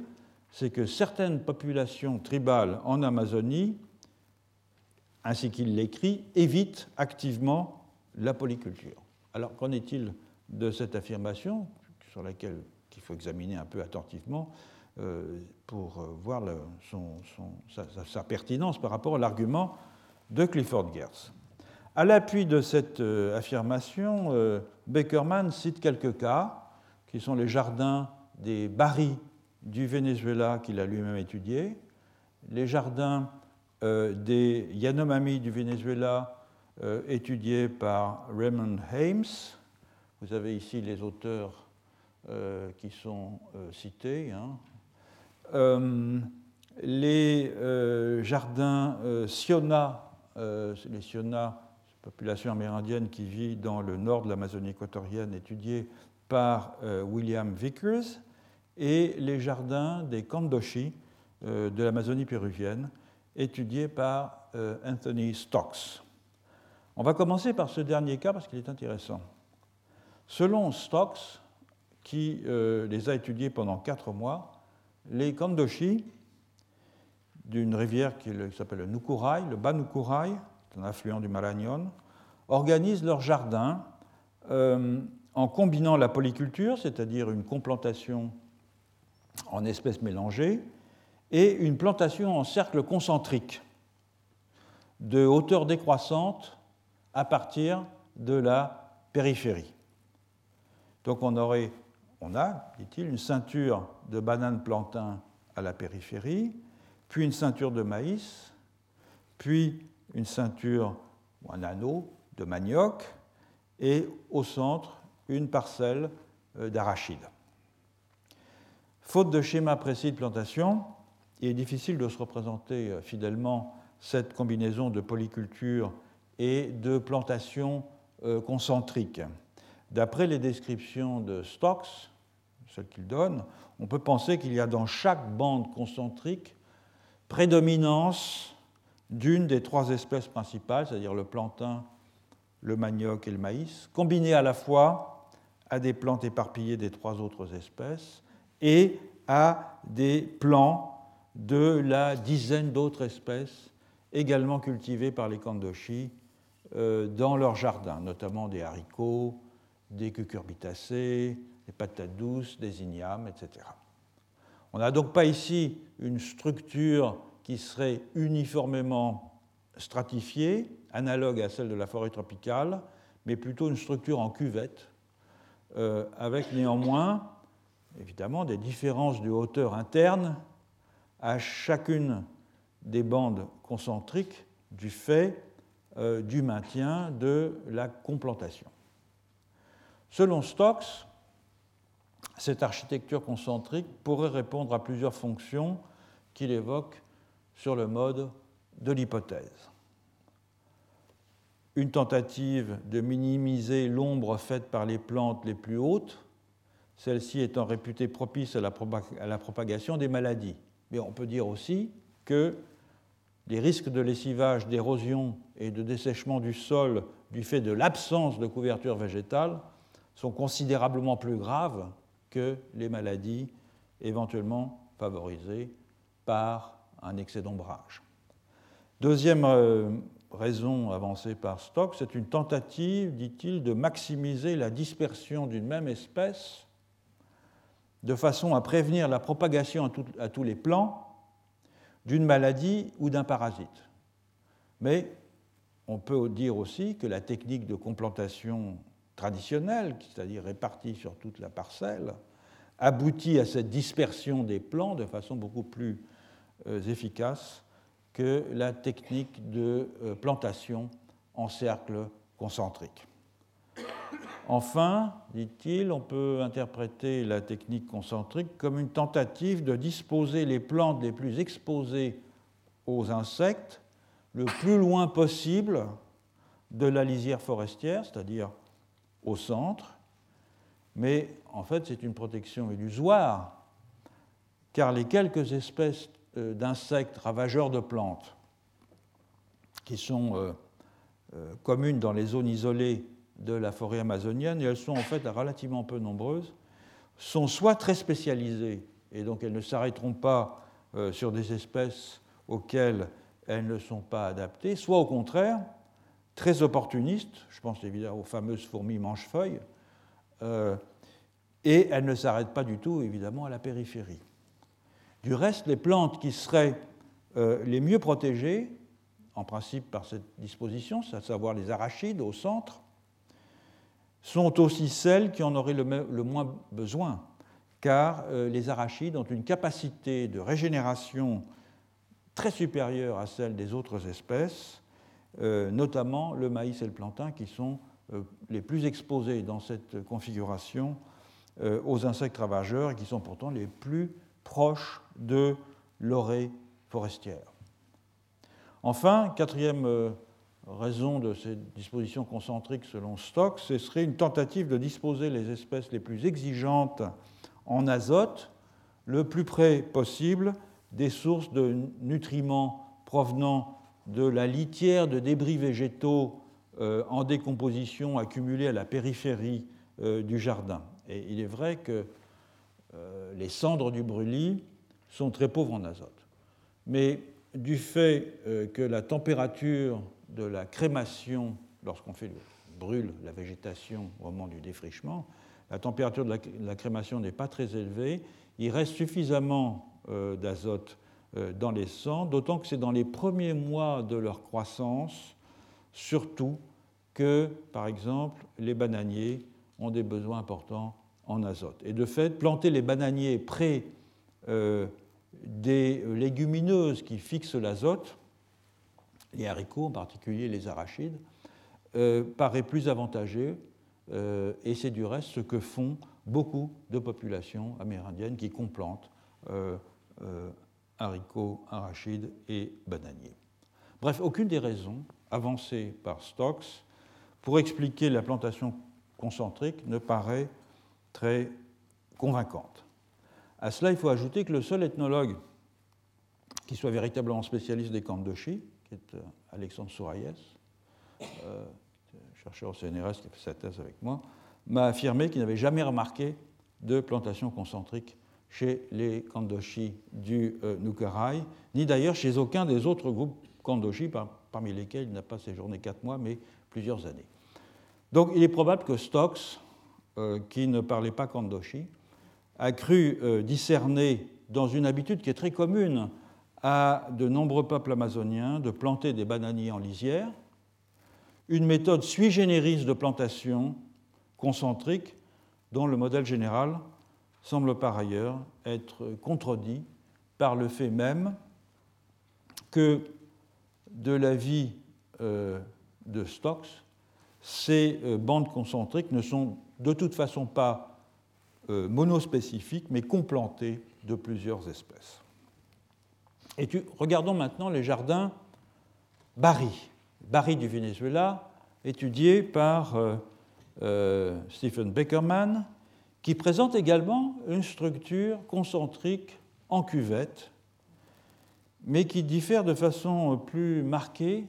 c'est que certaines populations tribales en Amazonie, ainsi qu'il l'écrit, évitent activement la polyculture. Alors qu'en est-il de cette affirmation, sur laquelle il faut examiner un peu attentivement euh, pour euh, voir sa, pertinence par rapport à l'argument de Clifford Geertz À l'appui de cette affirmation, Beckerman cite quelques cas, qui sont les jardins des Bari du Venezuela qu'il a lui-même étudié, les jardins euh, des Yanomami du Venezuela euh, étudiés par Raymond Hames. Vous avez ici les auteurs euh, qui sont cités. Hein. les jardins Siona, les Siona, population amérindienne qui vit dans le nord de l'Amazonie équatorienne, étudiée par William Vickers et les jardins des Kandoshi euh, de l'Amazonie péruvienne, étudiés par euh, Anthony Stokes. On va commencer par ce dernier cas parce qu'il est intéressant. Selon Stokes, qui euh, les a étudiés pendant quatre mois, les Kandoshi, d'une rivière qui s'appelle le Nukurai, le bas Nukurai, un affluent du Marañón, organisent leurs jardins en combinant la polyculture, c'est-à-dire une complantation en espèces mélangées, et une plantation en cercle concentrique de hauteur décroissante à partir de la périphérie. Donc on, aurait, on a, dit-il, une ceinture de bananes plantains à la périphérie, puis une ceinture de maïs, puis une ceinture ou un anneau de manioc, et au centre une parcelle euh, d'arachide. Faute de schéma précis de plantation, il est difficile de se représenter euh, fidèlement cette combinaison de polyculture et de plantation euh, concentrique. D'après les descriptions de Stokes, celles qu'il donne, on peut penser qu'il y a dans chaque bande concentrique prédominance d'une des trois espèces principales, c'est-à-dire le plantain, le manioc et le maïs, combinées à la fois à des plantes éparpillées des trois autres espèces, et à des plants de la dizaine d'autres espèces également cultivées par les Kandoshi euh, dans leurs jardins, notamment des haricots, des cucurbitacées, des patates douces, des ignames, etc. On n'a donc pas ici une structure qui serait uniformément stratifiée, analogue à celle de la forêt tropicale, mais plutôt une structure en cuvette, euh, avec néanmoins évidemment des différences de hauteur interne à chacune des bandes concentriques du fait euh, du maintien de la complantation. Selon Stokes, cette architecture concentrique pourrait répondre à plusieurs fonctions qu'il évoque sur le mode de l'hypothèse. Une tentative de minimiser l'ombre faite par les plantes les plus hautes celle-ci étant réputée propice à la, propagation des maladies. Mais on peut dire aussi que les risques de lessivage, d'érosion et de dessèchement du sol du fait de l'absence de couverture végétale sont considérablement plus graves que les maladies éventuellement favorisées par un excès d'ombrage. Deuxième euh, raison avancée par Stock, c'est une tentative, dit-il, de maximiser la dispersion d'une même espèce de façon à prévenir la propagation à, tous les plans d'une maladie ou d'un parasite. Mais on peut dire aussi que la technique de complantation traditionnelle, c'est-à-dire répartie sur toute la parcelle, aboutit à cette dispersion des plants de façon beaucoup plus euh, efficace que la technique de euh, plantation en cercle concentrique. Enfin, dit-il, on peut interpréter la technique concentrique comme une tentative de disposer les plantes les plus exposées aux insectes le plus loin possible de la lisière forestière, c'est-à-dire au centre, mais en fait c'est une protection illusoire, car les quelques espèces euh, d'insectes ravageurs de plantes qui sont euh, euh, communes dans les zones isolées de la forêt amazonienne, et elles sont en fait relativement peu nombreuses, sont soit très spécialisées, et donc elles ne s'arrêteront pas sur des espèces auxquelles elles ne sont pas adaptées, soit au contraire, très opportunistes, je pense évidemment aux fameuses fourmis manchefeuilles, euh, et elles ne s'arrêtent pas du tout évidemment à la périphérie. Du reste, les plantes qui seraient euh, les mieux protégées, en principe par cette disposition, à savoir les arachides au centre, sont aussi celles qui en auraient le, moins besoin, car euh, les arachides ont une capacité de régénération très supérieure à celle des autres espèces, notamment le maïs et le plantain qui sont euh, les plus exposés dans cette configuration euh, aux insectes ravageurs et qui sont pourtant les plus proches de l'orée forestière. Enfin, quatrième raison de cette disposition concentrique selon Stock, ce serait une tentative de disposer les espèces les plus exigeantes en azote le plus près possible des sources de nutriments provenant de la litière de débris végétaux euh, en décomposition accumulés à la périphérie euh, du jardin. Et il est vrai que euh, les cendres du brûlis sont très pauvres en azote. Mais du fait que la température de la crémation, lorsqu'on fait brûle la végétation au moment du défrichement, la température de la crémation n'est pas très élevée, il reste suffisamment d'azote dans les sangs, d'autant que c'est dans les premiers mois de leur croissance, surtout, que, par exemple, les bananiers ont des besoins importants en azote. Et de fait, planter les bananiers près euh, des légumineuses qui fixent l'azote, les haricots en particulier, les arachides, paraît plus avantageux, et c'est du reste ce que font beaucoup de populations amérindiennes qui complantent euh, haricots, arachides et bananiers. Bref, aucune des raisons avancées par Stokes pour expliquer la plantation concentrique ne paraît très convaincante. À cela, il faut ajouter que le seul ethnologue qui soit véritablement spécialiste des Kandoshi, qui est euh, Alexandre Souraïès, euh, chercheur au CNRS qui a fait sa thèse avec moi, m'a affirmé qu'il n'avait jamais remarqué de plantation concentrique chez les Kandoshi du euh, Nukarai, ni d'ailleurs chez aucun des autres groupes Kandoshi, parmi lesquels il n'a pas séjourné quatre mois, mais plusieurs années. Donc il est probable que Stokes, euh, qui ne parlait pas Kandoshi, a cru euh, discerner dans une habitude qui est très commune à de nombreux peuples amazoniens de planter des bananiers en lisière, une méthode sui generis de plantation concentrique dont le modèle général semble par ailleurs être contredit par le fait même que de la vie euh, de Stokes, ces euh, bandes concentriques ne sont de toute façon pas euh, monospécifiques, mais complantées de plusieurs espèces. Et regardons maintenant les jardins Barry, Barry du Venezuela, étudiés par Stephen Beckerman, qui présente également une structure concentrique en cuvette mais qui diffère de façon plus marquée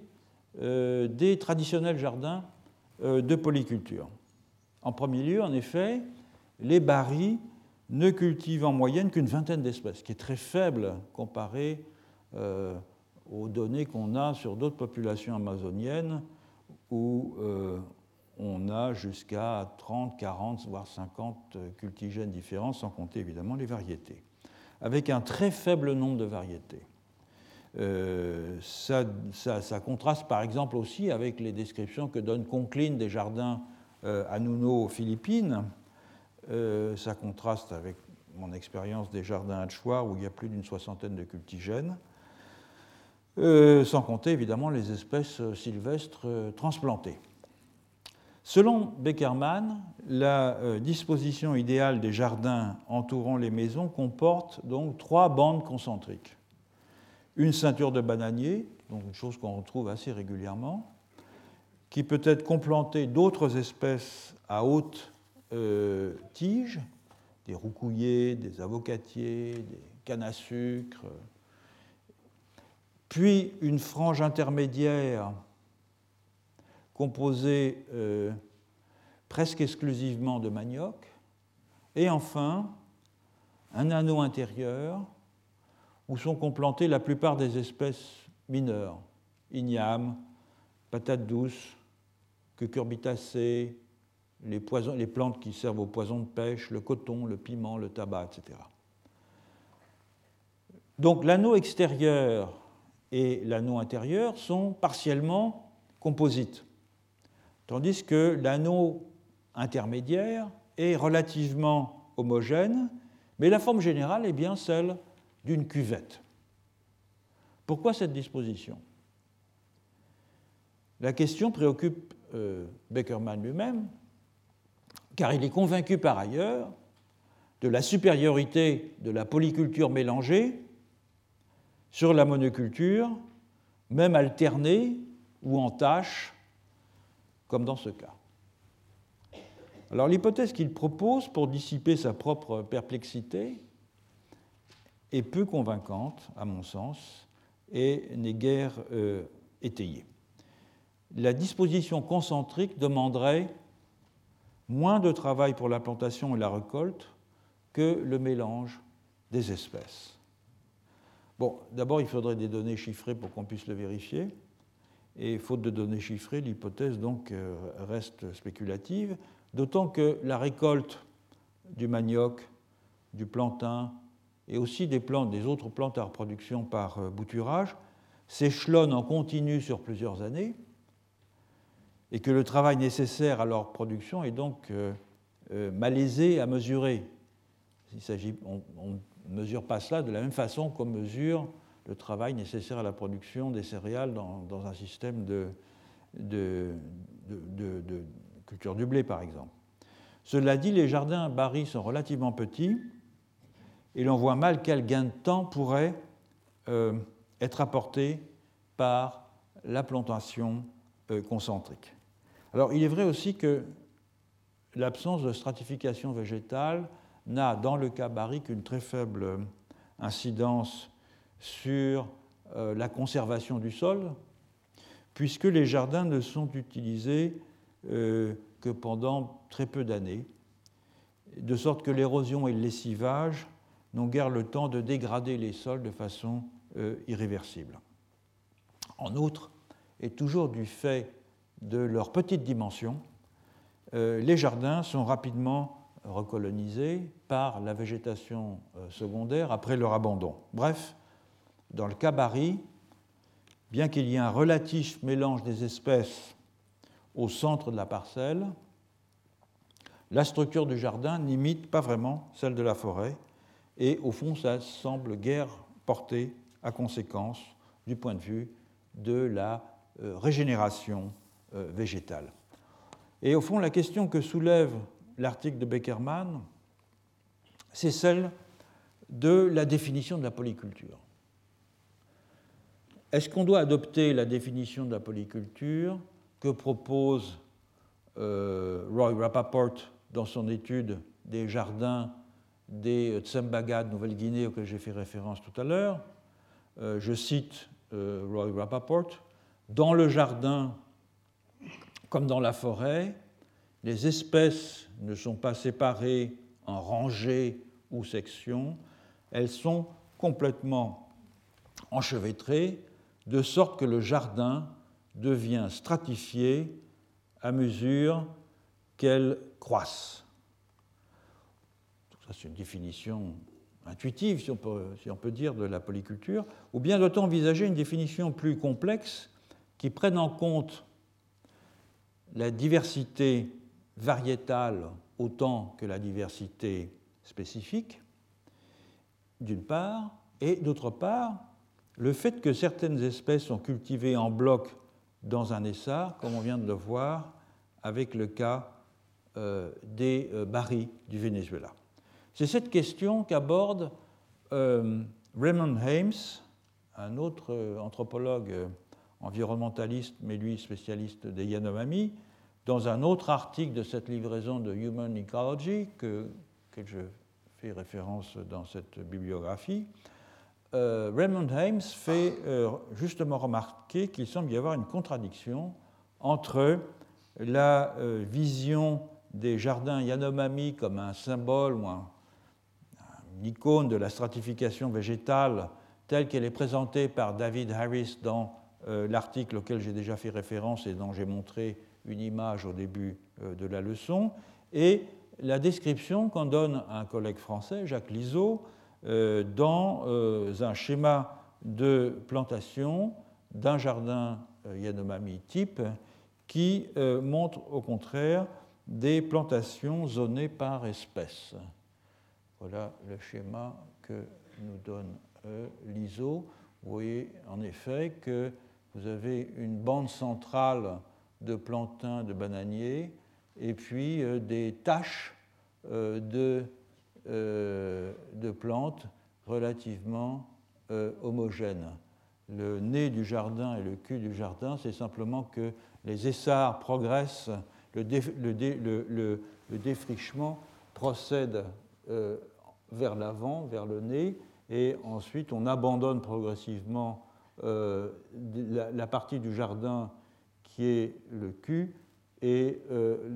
euh, des traditionnels jardins euh, de polyculture. En premier lieu, en effet, les barils ne cultivent en moyenne qu'une vingtaine d'espèces, ce qui est très faible comparé euh, aux données qu'on a sur d'autres populations amazoniennes où on a jusqu'à 30, 40, voire 50 cultigènes différents, sans compter évidemment les variétés, avec un très faible nombre de variétés. Euh, ça, contraste par exemple aussi avec les descriptions que donne Conklin des jardins euh, à Nuno aux Philippines. Euh, ça contraste avec mon expérience des jardins à Chouar où il y a plus d'une soixantaine de cultigènes, sans compter évidemment les espèces sylvestres transplantées. Selon Beckerman, la disposition idéale des jardins entourant les maisons comporte donc trois bandes concentriques. Une ceinture de bananier, donc une chose qu'on retrouve assez régulièrement, qui peut être complantée d'autres espèces à haute euh, tige, des roucouillers, des avocatiers, des cannes à sucre, puis une frange intermédiaire composée euh, presque exclusivement de manioc, et enfin un anneau intérieur où sont complantées la plupart des espèces mineures, igname, patates douces, cucurbitacées, les, les plantes qui servent aux poisons de pêche, le coton, le piment, le tabac, etc. Donc l'anneau extérieur et l'anneau intérieur sont partiellement composites, tandis que l'anneau intermédiaire est relativement homogène, mais la forme générale est bien celle d'une cuvette. Pourquoi cette disposition? La question préoccupe euh, Beckerman lui-même, car il est convaincu par ailleurs de la supériorité de la polyculture mélangée sur la monoculture, même alternée ou en tâche, comme dans ce cas. Alors l'hypothèse qu'il propose pour dissiper sa propre perplexité est peu convaincante, à mon sens, et n'est guère euh, étayée. La disposition concentrique demanderait moins de travail pour la plantation et la récolte que le mélange des espèces. Bon, d'abord, il faudrait des données chiffrées pour qu'on puisse le vérifier. Et faute de données chiffrées, l'hypothèse donc euh, reste spéculative, d'autant que la récolte du manioc, du plantain, et aussi des autres plantes à reproduction par euh, bouturage, s'échelonnent en continu sur plusieurs années et que le travail nécessaire à leur production est donc euh, malaisé à mesurer. Il on ne mesure pas cela de la même façon qu'on mesure le travail nécessaire à la production des céréales dans, un système de, culture du blé, par exemple. Cela dit, les jardins barils sont relativement petits et l'on voit mal quel gain de temps pourrait euh, être apporté par la plantation euh, concentrique. Alors il est vrai aussi que l'absence de stratification végétale n'a dans le cas Barry qu'une très faible incidence sur euh, la conservation du sol, puisque les jardins ne sont utilisés que pendant très peu d'années, de sorte que l'érosion et le lessivage n'ont guère le temps de dégrader les sols de façon euh, irréversible. En outre, et toujours du fait de leur petite dimension, euh, les jardins sont rapidement recolonisés par la végétation euh, secondaire après leur abandon. Bref, dans le cabaret, bien qu'il y ait un relatif mélange des espèces au centre de la parcelle, la structure du jardin n'imite pas vraiment celle de la forêt, et au fond, ça semble guère porter à conséquence du point de vue de la euh, régénération euh, végétale. Et au fond, la question que soulève l'article de Beckerman, c'est celle de la définition de la polyculture. Est-ce qu'on doit adopter la définition de la polyculture que propose euh, Roy Rappaport dans son étude des jardins des Tsembaga de Nouvelle-Guinée auxquels j'ai fait référence tout à l'heure, je cite Roy Rappaport, dans le jardin comme dans la forêt, les espèces ne sont pas séparées en rangées ou sections, elles sont complètement enchevêtrées, de sorte que le jardin devient stratifié à mesure qu'elles croissent. Ça, c'est une définition intuitive, si on, peut, dire, de la polyculture. Ou bien doit-on envisager une définition plus complexe qui prenne en compte la diversité variétale autant que la diversité spécifique, d'une part, et d'autre part, le fait que certaines espèces sont cultivées en bloc dans un essar, comme on vient de le voir avec le cas euh, des euh, barils du Venezuela. C'est cette question qu'aborde euh, Raymond Hames, un autre anthropologue environnementaliste, mais lui spécialiste des Yanomami, dans un autre article de cette livraison de Human Ecology, que, que je fais référence dans cette bibliographie, euh, Raymond Hames fait euh, justement remarquer qu'il semble y avoir une contradiction entre la euh, vision des jardins Yanomami comme un symbole ou un, une icône de la stratification végétale telle qu'elle est présentée par David Harris dans l'article auquel j'ai déjà fait référence et dont j'ai montré une image au début de la leçon, et la description qu'en donne un collègue français, Jacques Liseau, dans euh, un schéma de plantation d'un jardin euh, Yanomami type qui montre au contraire des plantations zonées par espèce. Voilà le schéma que nous donne l'ISO. Vous voyez en effet que vous avez une bande centrale de plantains de bananiers et puis des taches de euh, de plantes relativement euh, homogènes. Le nez du jardin et le cul du jardin, c'est simplement que les essarts progressent, le, défrichement procède euh, vers l'avant, vers le nez, et ensuite on abandonne progressivement la, partie du jardin qui est le cul, et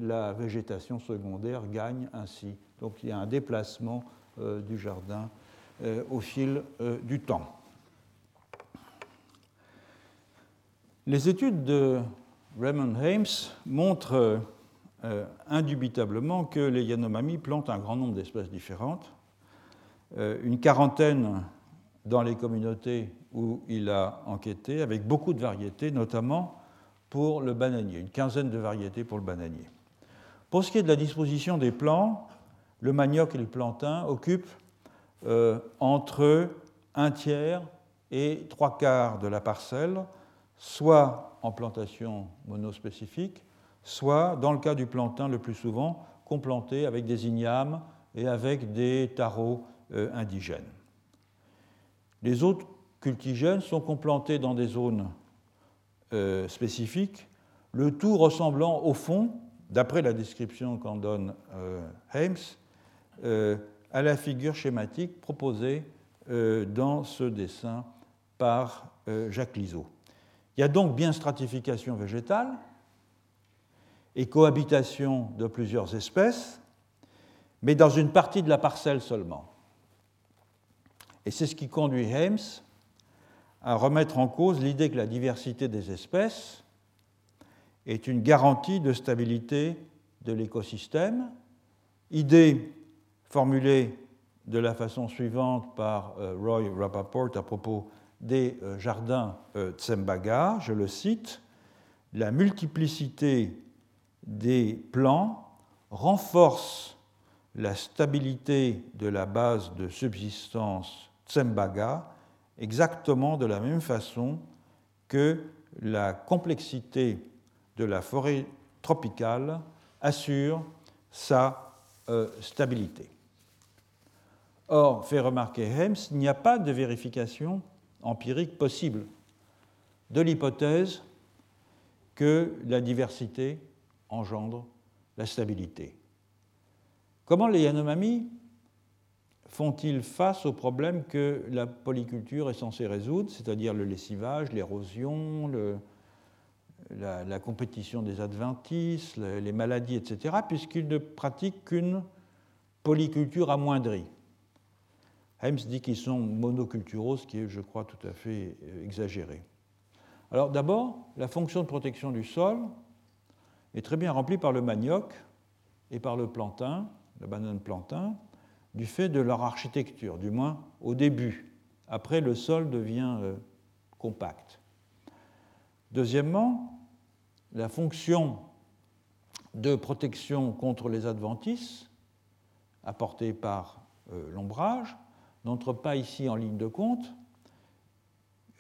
la végétation secondaire gagne ainsi. Donc il y a un déplacement euh, du jardin euh, au fil euh, du temps. Les études de Raymond Hames montrent indubitablement que les Yanomami plantent un grand nombre d'espèces différentes, une quarantaine dans les communautés où il a enquêté, avec beaucoup de variétés, notamment pour le bananier, une quinzaine de variétés pour le bananier. Pour ce qui est de la disposition des plants, le manioc et le plantain occupent euh, entre un tiers et trois quarts de la parcelle, soit en plantation monospécifique, soit, dans le cas du plantain le plus souvent, complanté avec des ignames et avec des tarots euh, indigènes. Les autres cultigènes sont complantés dans des zones euh, spécifiques, le tout ressemblant au fond, d'après la description qu'en donne Hames, euh, à la figure schématique proposée euh, dans ce dessin par euh, Jacques Liseau. Il y a donc bien stratification végétale et cohabitation de plusieurs espèces, mais dans une partie de la parcelle seulement. Et c'est ce qui conduit Hames à remettre en cause l'idée que la diversité des espèces est une garantie de stabilité de l'écosystème, idée formulé de la façon suivante par euh, Roy Rappaport à propos des euh, jardins euh, Tsembaga, je le cite, la multiplicité des plants renforce la stabilité de la base de subsistance Tsembaga exactement de la même façon que la complexité de la forêt tropicale assure sa stabilité. Or, fait remarquer Hems, il n'y a pas de vérification empirique possible de l'hypothèse que la diversité engendre la stabilité. Comment les Yanomami font-ils face aux problèmes que la polyculture est censée résoudre, c'est-à-dire le lessivage, l'érosion, la, compétition des adventices, les maladies, etc., puisqu'ils ne pratiquent qu'une polyculture amoindrie? Hems dit qu'ils sont monoculturaux, ce qui est, je crois, tout à fait euh, exagéré. Alors d'abord, la fonction de protection du sol est très bien remplie par le manioc et par le plantain, la banane plantain, du fait de leur architecture, du moins au début. Après, le sol devient euh, compact. Deuxièmement, la fonction de protection contre les adventices apportée par euh, l'ombrage n'entre pas ici en ligne de compte,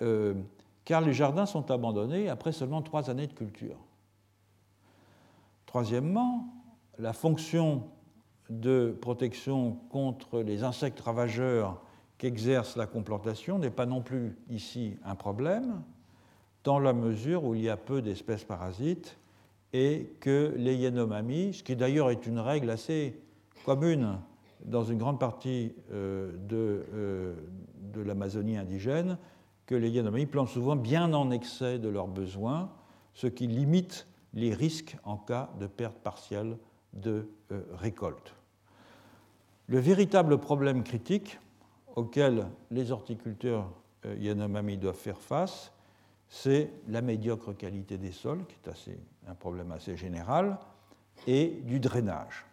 euh, car les jardins sont abandonnés après seulement trois années de culture. Troisièmement, la fonction de protection contre les insectes ravageurs qu'exerce la complantation n'est pas non plus ici un problème, dans la mesure où il y a peu d'espèces parasites et que les Yanomami, ce qui d'ailleurs est une règle assez commune dans une grande partie euh, de, euh, de l'Amazonie indigène, que les Yanomami plantent souvent bien en excès de leurs besoins, ce qui limite les risques en cas de perte partielle de euh, récolte. Le véritable problème critique auquel les horticulteurs Yanomami doivent faire face, c'est la médiocre qualité des sols, qui est un problème assez général, et du drainage.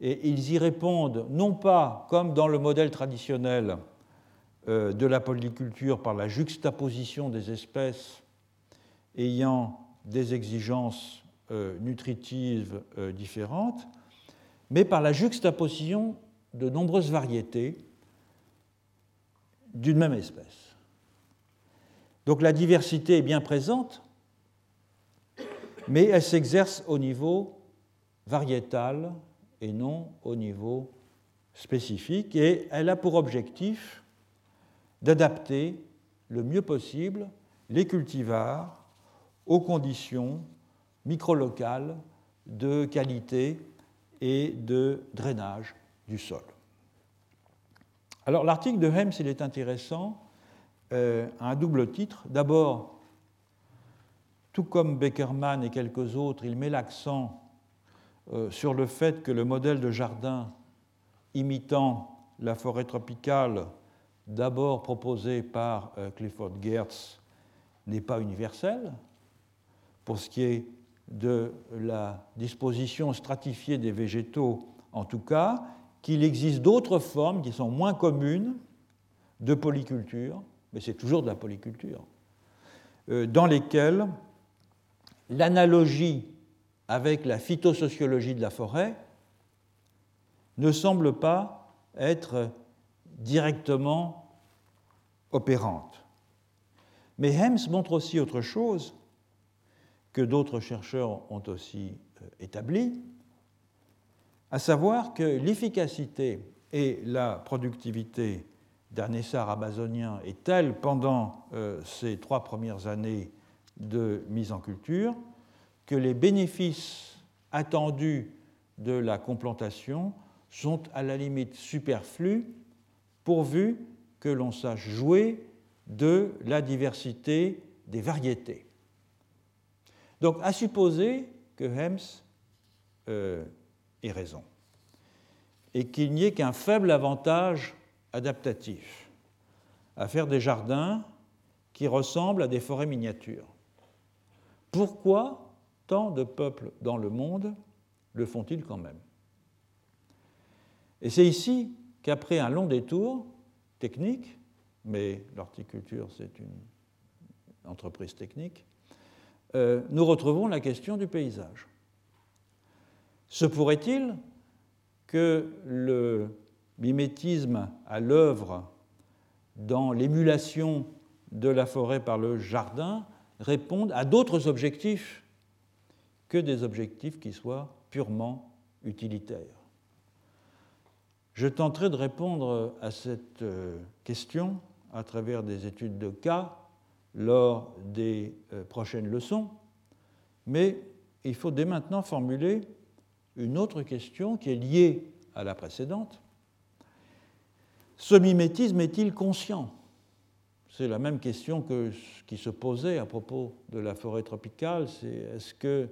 Et ils y répondent non pas comme dans le modèle traditionnel euh, de la polyculture par la juxtaposition des espèces ayant des exigences euh, nutritives différentes, mais par la juxtaposition de nombreuses variétés d'une même espèce. Donc la diversité est bien présente, mais elle s'exerce au niveau variétal et non au niveau spécifique, et elle a pour objectif d'adapter le mieux possible les cultivars aux conditions microlocales de qualité et de drainage du sol. Alors l'article de Hems, il est intéressant euh, à un double titre. D'abord, tout comme Beckerman et quelques autres, il met l'accent sur le fait que le modèle de jardin imitant la forêt tropicale, d'abord proposé par euh, Clifford Geertz, n'est pas universel. Pour ce qui est de la disposition stratifiée des végétaux, en tout cas, qu'il existe d'autres formes qui sont moins communes de polyculture, mais c'est toujours de la polyculture, euh, dans lesquelles l'analogie avec la phytosociologie de la forêt ne semble pas être directement opérante. Mais Hems montre aussi autre chose que d'autres chercheurs ont aussi euh, établi, à savoir que l'efficacité et la productivité d'un essar amazonien est telle pendant euh, ces trois premières années de mise en culture que les bénéfices attendus de la complantation sont à la limite superflus pourvu que l'on sache jouer de la diversité des variétés. Donc à supposer que Hems euh, et raison, et qu'il n'y ait qu'un faible avantage adaptatif à faire des jardins qui ressemblent à des forêts miniatures. Pourquoi tant de peuples dans le monde le font-ils quand même Et c'est ici qu'après un long détour technique, mais l'horticulture c'est une entreprise technique, euh, nous retrouvons la question du paysage. Se pourrait-il que le mimétisme à l'œuvre dans l'émulation de la forêt par le jardin réponde à d'autres objectifs que des objectifs qui soient purement utilitaires. Je tenterai de répondre à cette euh, question à travers des études de cas lors des euh, prochaines leçons, mais il faut dès maintenant formuler une autre question qui est liée à la précédente, ce mimétisme est-il conscient? C'est la même question que qui se posait à propos de la forêt tropicale, c'est est-ce que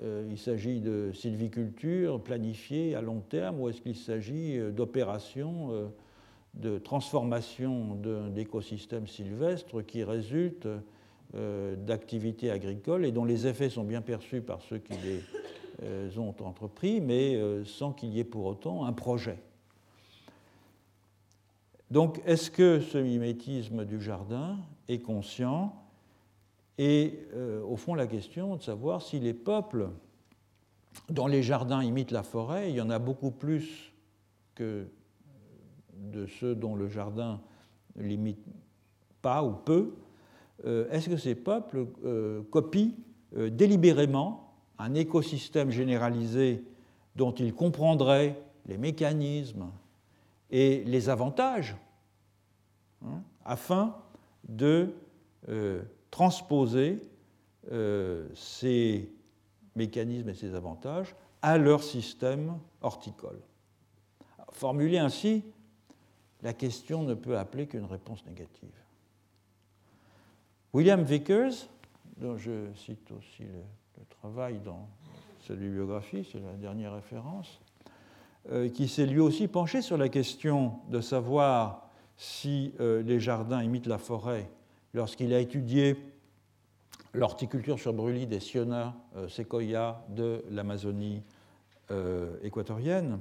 il s'agit de sylviculture planifiée à long terme ou est-ce qu'il s'agit euh, d'opérations euh, de transformation d'écosystèmes sylvestres qui résultent d'activités agricoles et dont les effets sont bien perçus par ceux qui les ont entrepris, mais sans qu'il y ait pour autant un projet. Donc, est-ce que ce mimétisme du jardin est conscient et euh, au fond la question de savoir si les peuples dont les jardins imitent la forêt, il y en a beaucoup plus que de ceux dont le jardin limite pas ou peu, euh, est-ce que ces peuples euh, copient délibérément un écosystème généralisé dont ils comprendraient les mécanismes et les avantages hein, afin de transposer euh, ces mécanismes et ces avantages à leur système horticole. Formulée ainsi, la question ne peut appeler qu'une réponse négative. William Vickers, dont je cite aussi le, travail dans cette bibliographie, c'est la dernière référence, euh, qui s'est lui aussi penché sur la question de savoir si euh, les jardins imitent la forêt lorsqu'il a étudié l'horticulture sur brûlis des Siona euh, séquoia de l'Amazonie euh, équatorienne,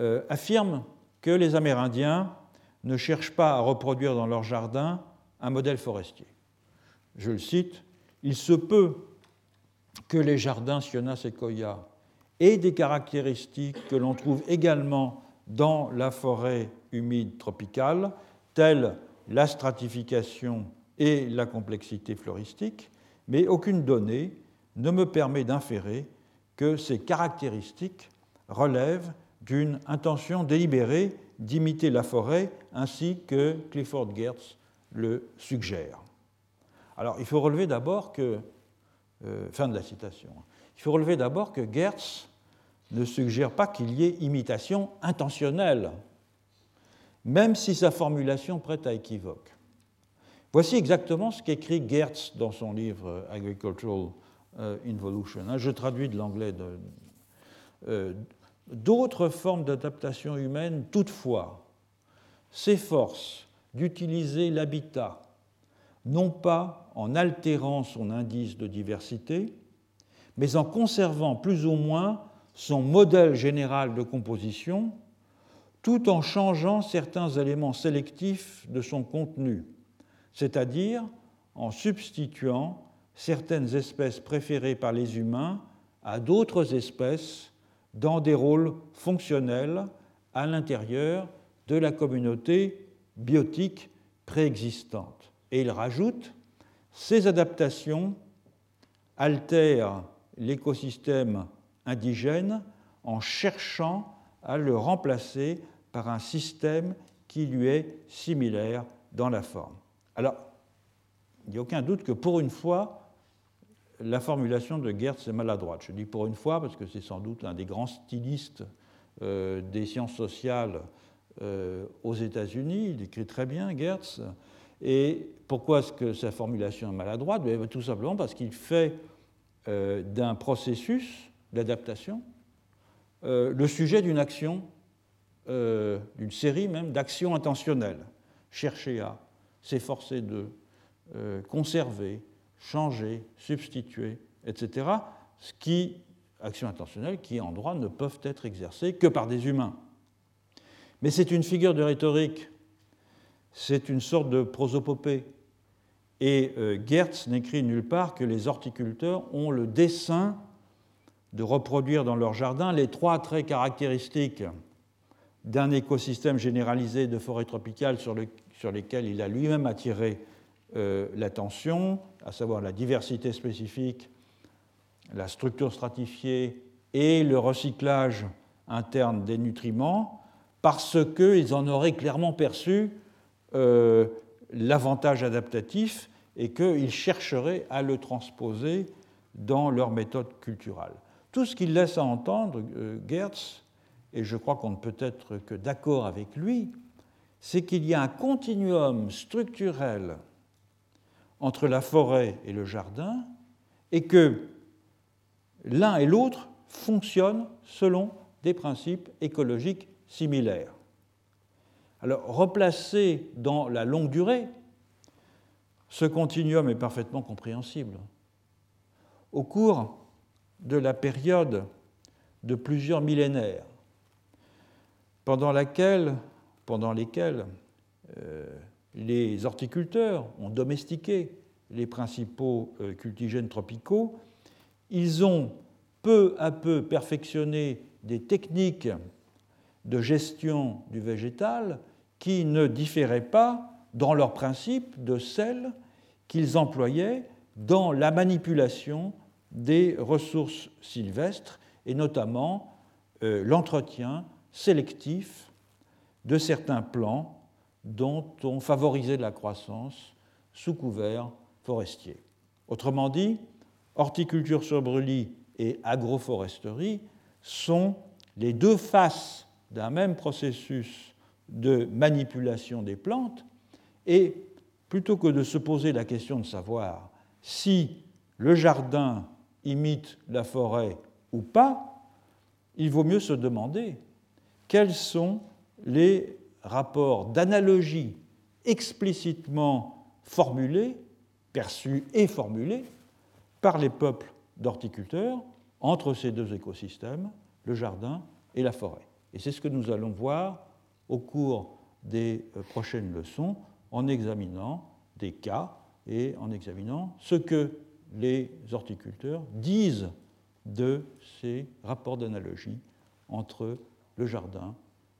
euh, affirme que les Amérindiens ne cherchent pas à reproduire dans leur jardin un modèle forestier. Je le cite, Il se peut que les jardins Siona séquoia aient des caractéristiques que l'on trouve également dans la forêt humide tropicale, telles la stratification et la complexité floristique, mais aucune donnée ne me permet d'inférer que ces caractéristiques relèvent d'une intention délibérée d'imiter la forêt ainsi que Clifford Geertz le suggère. Alors il faut relever d'abord que, euh, fin de la citation, il faut relever d'abord que Geertz ne suggère pas qu'il y ait imitation intentionnelle, même si sa formulation prête à équivoque. Voici exactement ce qu'écrit Gertz dans son livre Agricultural euh, Involution. Hein. Je traduis de l'anglais. Euh, d'autres formes d'adaptation humaine, toutefois, s'efforcent d'utiliser l'habitat, non pas en altérant son indice de diversité, mais en conservant plus ou moins son modèle général de composition, tout en changeant certains éléments sélectifs de son contenu c'est-à-dire en substituant certaines espèces préférées par les humains à d'autres espèces dans des rôles fonctionnels à l'intérieur de la communauté biotique préexistante. Et il rajoute, ces adaptations altèrent l'écosystème indigène en cherchant à le remplacer par un système qui lui est similaire dans la forme. Alors, il n'y a aucun doute que pour une fois, la formulation de Gertz est maladroite. Je dis pour une fois parce que c'est sans doute l'un des grands stylistes euh, des sciences sociales euh, aux États-Unis. Il écrit très bien, Gertz. Et pourquoi est-ce que sa formulation est maladroite? Ben, Tout simplement parce qu'il fait euh, d'un processus d'adaptation le sujet d'une action, d'une série même d'actions intentionnelles. Chercher à, s'efforcer de euh, conserver, changer, substituer, etc., ce qui, actions intentionnelles qui en droit ne peuvent être exercées que par des humains. Mais c'est une figure de rhétorique, c'est une sorte de prosopopée. Et euh, Gertz n'écrit nulle part que les horticulteurs ont le dessein de reproduire dans leur jardin les trois traits caractéristiques d'un écosystème généralisé de forêt tropicale sur, le, sur lesquels il a lui-même attiré euh, l'attention, à savoir la diversité spécifique, la structure stratifiée et le recyclage interne des nutriments, parce qu'ils en auraient clairement perçu euh, l'avantage adaptatif et qu'ils chercheraient à le transposer dans leur méthode culturelle. Tout ce qu'il laisse à entendre, euh, Gertz, et je crois qu'on ne peut être que d'accord avec lui, c'est qu'il y a un continuum structurel entre la forêt et le jardin et que l'un et l'autre fonctionnent selon des principes écologiques similaires. Alors, replacé dans la longue durée, ce continuum est parfaitement compréhensible. Au cours de la période de plusieurs millénaires, pendant, laquelle, pendant lesquels euh, les horticulteurs ont domestiqué les principaux euh, cultigènes tropicaux, ils ont peu à peu perfectionné des techniques de gestion du végétal qui ne différaient pas dans leurs principes de celles qu'ils employaient dans la manipulation des ressources sylvestres et notamment euh, l'entretien sélectif de certains plants dont on favorisait la croissance sous couvert forestier. Autrement dit, horticulture sur brûlis et agroforesterie sont les deux faces d'un même processus de manipulation des plantes et plutôt que de se poser la question de savoir si le jardin imite la forêt ou pas, il vaut mieux se demander quels sont les rapports d'analogie explicitement formulés, perçus et formulés par les peuples d'horticulteurs entre ces deux écosystèmes, le jardin et la forêt. Et c'est ce que nous allons voir au cours des euh, prochaines leçons en examinant des cas et en examinant ce que les horticulteurs disent de ces rapports d'analogie entre le jardin